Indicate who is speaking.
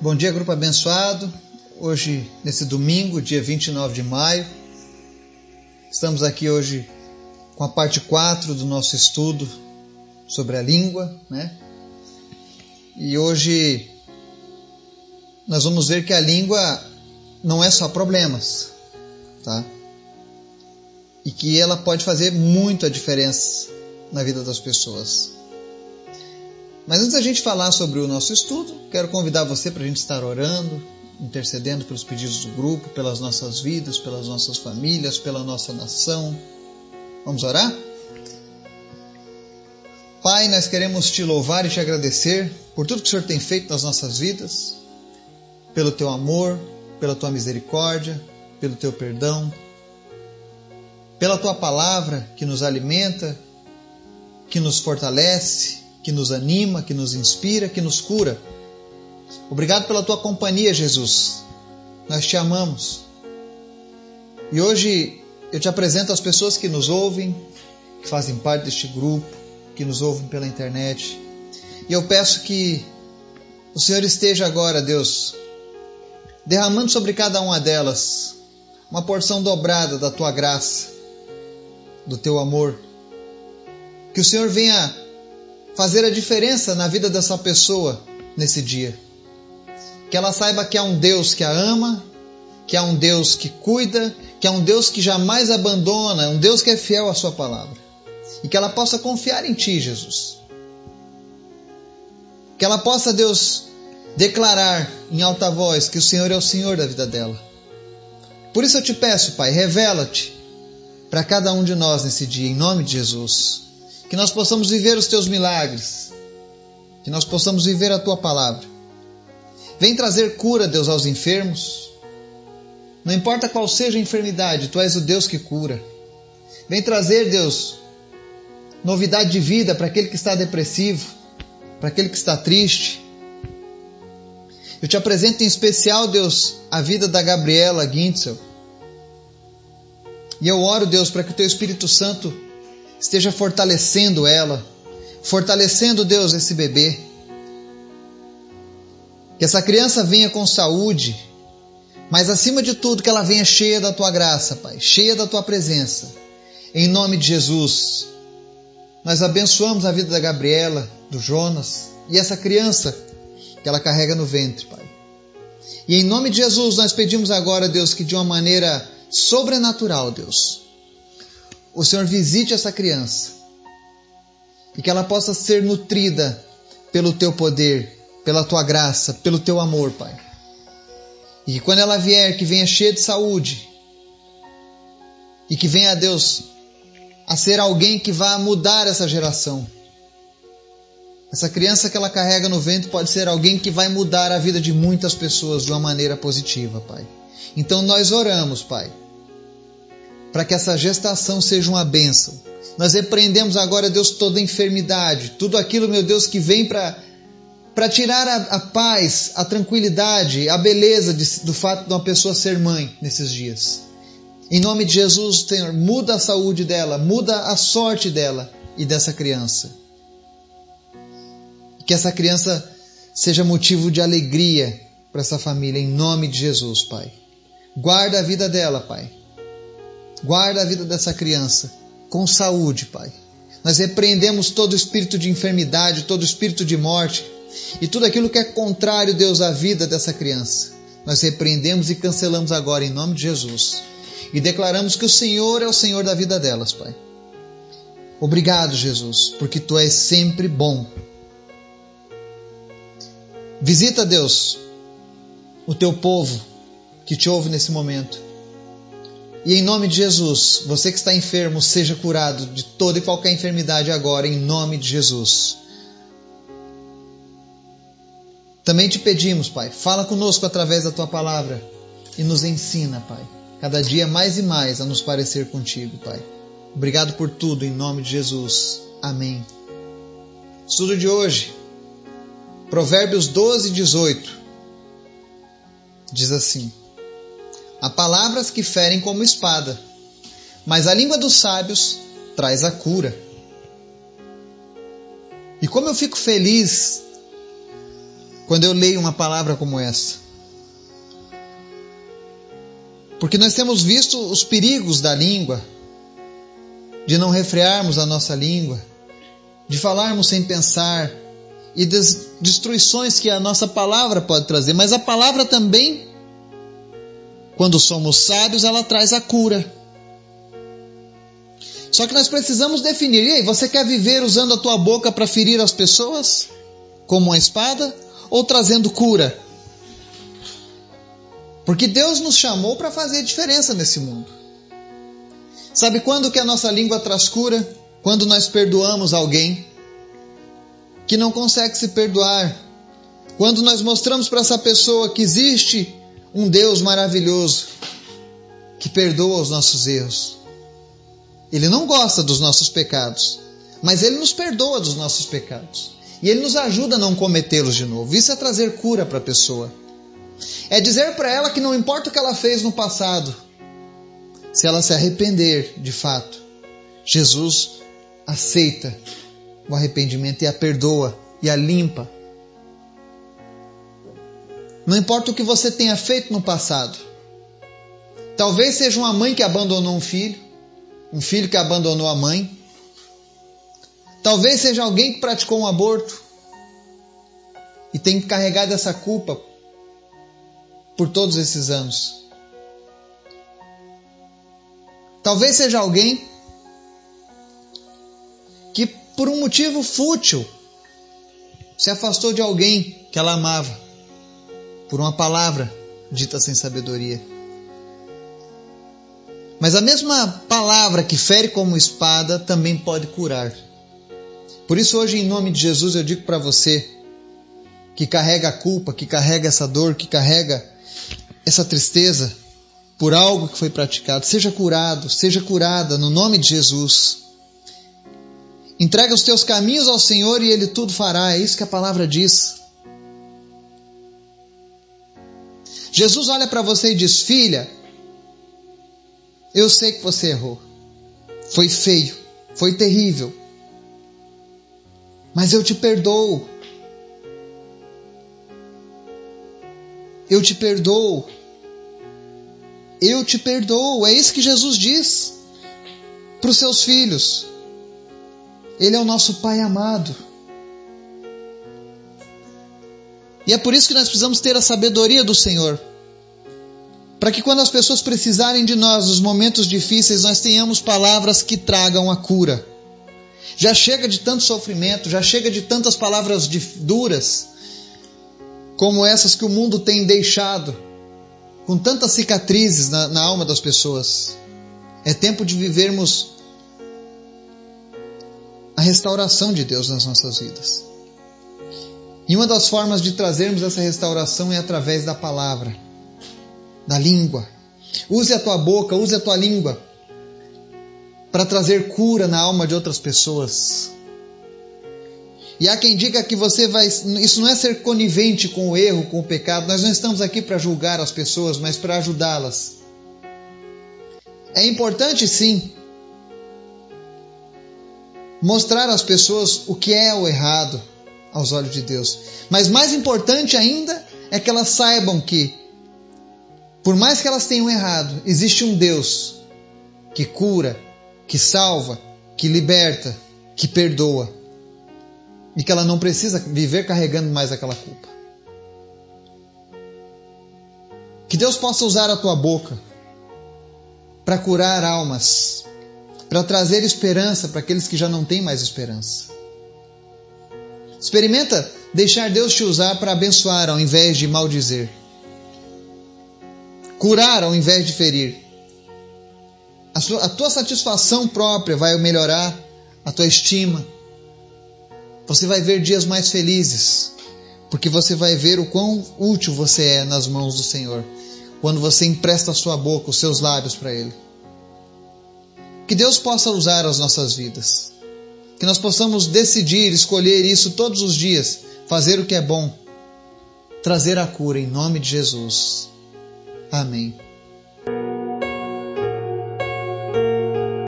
Speaker 1: Bom dia, grupo abençoado. Hoje, nesse domingo, dia 29 de maio, estamos aqui hoje com a parte 4 do nosso estudo sobre a língua, né? E hoje nós vamos ver que a língua não é só problemas, tá? E que ela pode fazer muito a diferença na vida das pessoas. Mas antes da gente falar sobre o nosso estudo, quero convidar você para a gente estar orando, intercedendo pelos pedidos do grupo, pelas nossas vidas, pelas nossas famílias, pela nossa nação. Vamos orar? Pai, nós queremos te louvar e te agradecer por tudo que o Senhor tem feito nas nossas vidas, pelo teu amor, pela tua misericórdia, pelo teu perdão, pela tua palavra que nos alimenta, que nos fortalece, que nos anima, que nos inspira, que nos cura. Obrigado pela tua companhia, Jesus. Nós te amamos. E hoje eu te apresento as pessoas que nos ouvem, que fazem parte deste grupo, que nos ouvem pela internet. E eu peço que o Senhor esteja agora, Deus, derramando sobre cada uma delas uma porção dobrada da tua graça, do teu amor. Que o Senhor venha fazer a diferença na vida dessa pessoa nesse dia. Que ela saiba que há um Deus que a ama, que há um Deus que cuida, que há um Deus que jamais abandona, um Deus que é fiel à sua palavra. E que ela possa confiar em ti, Jesus. Que ela possa, Deus, declarar em alta voz que o Senhor é o Senhor da vida dela. Por isso eu te peço, Pai, revela-te para cada um de nós nesse dia, em nome de Jesus que nós possamos viver os teus milagres, que nós possamos viver a tua palavra. Vem trazer cura, Deus, aos enfermos. Não importa qual seja a enfermidade, tu és o Deus que cura. Vem trazer, Deus, novidade de vida para aquele que está depressivo, para aquele que está triste. Eu te apresento em especial, Deus, a vida da Gabriela Gintzel. E eu oro, Deus, para que o teu Espírito Santo esteja fortalecendo ela, fortalecendo, Deus, esse bebê. Que essa criança venha com saúde, mas acima de tudo, que ela venha cheia da tua graça, Pai, cheia da tua presença. Em nome de Jesus, nós abençoamos a vida da Gabriela, do Jonas e essa criança que ela carrega no ventre, Pai. E em nome de Jesus, nós pedimos agora, Deus, que de uma maneira sobrenatural, Deus, o Senhor visite essa criança e que ela possa ser nutrida pelo teu poder, pela tua graça, pelo teu amor, Pai. E que quando ela vier, que venha cheia de saúde e que venha, Deus, a ser alguém que vá mudar essa geração. Essa criança que ela carrega no ventre pode ser alguém que vai mudar a vida de muitas pessoas de uma maneira positiva, Pai. Então nós oramos, Pai para que essa gestação seja uma bênção. Nós repreendemos agora, Deus, toda enfermidade, tudo aquilo, meu Deus, que vem para para tirar a, a, paz, a tranquilidade, a beleza de, do fato de uma pessoa ser mãe nesses dias. Em nome de Jesus, Senhor, muda a saúde dela, muda a sorte dela e dessa criança. Que essa criança seja motivo de alegria para essa família, em nome de Jesus, Pai. Guarda a vida dela, Pai. Guarda a vida dessa criança com saúde, Pai. Nós repreendemos todo espírito de enfermidade, todo espírito de morte e tudo aquilo que é contrário, Deus, à vida dessa criança. Nós repreendemos e cancelamos agora em nome de Jesus e declaramos que o Senhor é o Senhor da vida delas, Pai. Obrigado, Jesus, porque tu és sempre bom. Visita, Deus, o teu povo que te ouve nesse momento e em nome de Jesus, você que está enfermo, seja curado de toda e qualquer enfermidade agora, em nome de Jesus. Também te pedimos, Pai, fala conosco através da tua palavra e nos ensina, Pai, cada dia mais e mais a nos parecer contigo, Pai. Obrigado por tudo, em nome de Jesus. Amém. Estudo de hoje, Provérbios 12, 18, diz assim. Há palavras que ferem como espada, mas a língua dos sábios traz a cura. E como eu fico feliz quando eu leio uma palavra como essa. Porque nós temos visto os perigos da língua, de não refrearmos a nossa língua, de falarmos sem pensar e das destruições que a nossa palavra pode trazer. Mas a palavra também, quando somos sábios, ela traz a cura. Só que nós precisamos definir: e aí, você quer viver usando a tua boca para ferir as pessoas, como uma espada, ou trazendo cura? Porque Deus nos chamou para fazer diferença nesse mundo. Sabe quando que a nossa língua traz cura? Quando nós perdoamos alguém que não consegue se perdoar. Quando nós mostramos para essa pessoa que existe um Deus maravilhoso que perdoa os nossos erros. Ele não gosta dos nossos pecados, mas ele nos perdoa dos nossos pecados. E ele nos ajuda a não cometê-los de novo. Isso é trazer cura para a pessoa. É dizer para ela que não importa o que ela fez no passado, se ela se arrepender de fato, Jesus aceita o arrependimento e a perdoa e a limpa. Não importa o que você tenha feito no passado. Talvez seja uma mãe que abandonou um filho, um filho que abandonou a mãe. Talvez seja alguém que praticou um aborto e tem carregado essa culpa por todos esses anos. Talvez seja alguém que, por um motivo fútil, se afastou de alguém que ela amava, por uma palavra dita sem sabedoria. Mas a mesma palavra que fere como espada também pode curar. Por isso, hoje, em nome de Jesus, eu digo para você que carrega a culpa, que carrega essa dor, que carrega essa tristeza por algo que foi praticado, seja curado, seja curada no nome de Jesus. Entrega os teus caminhos ao Senhor e Ele tudo fará, é isso que a palavra diz. Jesus olha para você e diz: Filha, eu sei que você errou. Foi feio, foi terrível. Mas eu te perdoo. Eu te perdoo. Eu te perdoo. É isso que Jesus diz para os seus filhos. Ele é o nosso Pai amado. E é por isso que nós precisamos ter a sabedoria do Senhor. Para que quando as pessoas precisarem de nós nos momentos difíceis, nós tenhamos palavras que tragam a cura. Já chega de tanto sofrimento, já chega de tantas palavras duras, como essas que o mundo tem deixado, com tantas cicatrizes na, na alma das pessoas. É tempo de vivermos a restauração de Deus nas nossas vidas. E uma das formas de trazermos essa restauração é através da palavra, da língua. Use a tua boca, use a tua língua para trazer cura na alma de outras pessoas. E há quem diga que você vai. Isso não é ser conivente com o erro, com o pecado. Nós não estamos aqui para julgar as pessoas, mas para ajudá-las. É importante, sim, mostrar às pessoas o que é o errado aos olhos de Deus. Mas mais importante ainda é que elas saibam que, por mais que elas tenham errado, existe um Deus que cura, que salva, que liberta, que perdoa e que ela não precisa viver carregando mais aquela culpa. Que Deus possa usar a tua boca para curar almas, para trazer esperança para aqueles que já não têm mais esperança. Experimenta deixar Deus te usar para abençoar ao invés de maldizer. Curar ao invés de ferir. A, sua, a tua satisfação própria vai melhorar a tua estima, você vai ver dias mais felizes, porque você vai ver o quão útil você é nas mãos do Senhor, quando você empresta a sua boca, os seus lábios para Ele. Que Deus possa usar as nossas vidas, que nós possamos decidir, escolher isso todos os dias, fazer o que é bom, trazer a cura em nome de Jesus. Amém.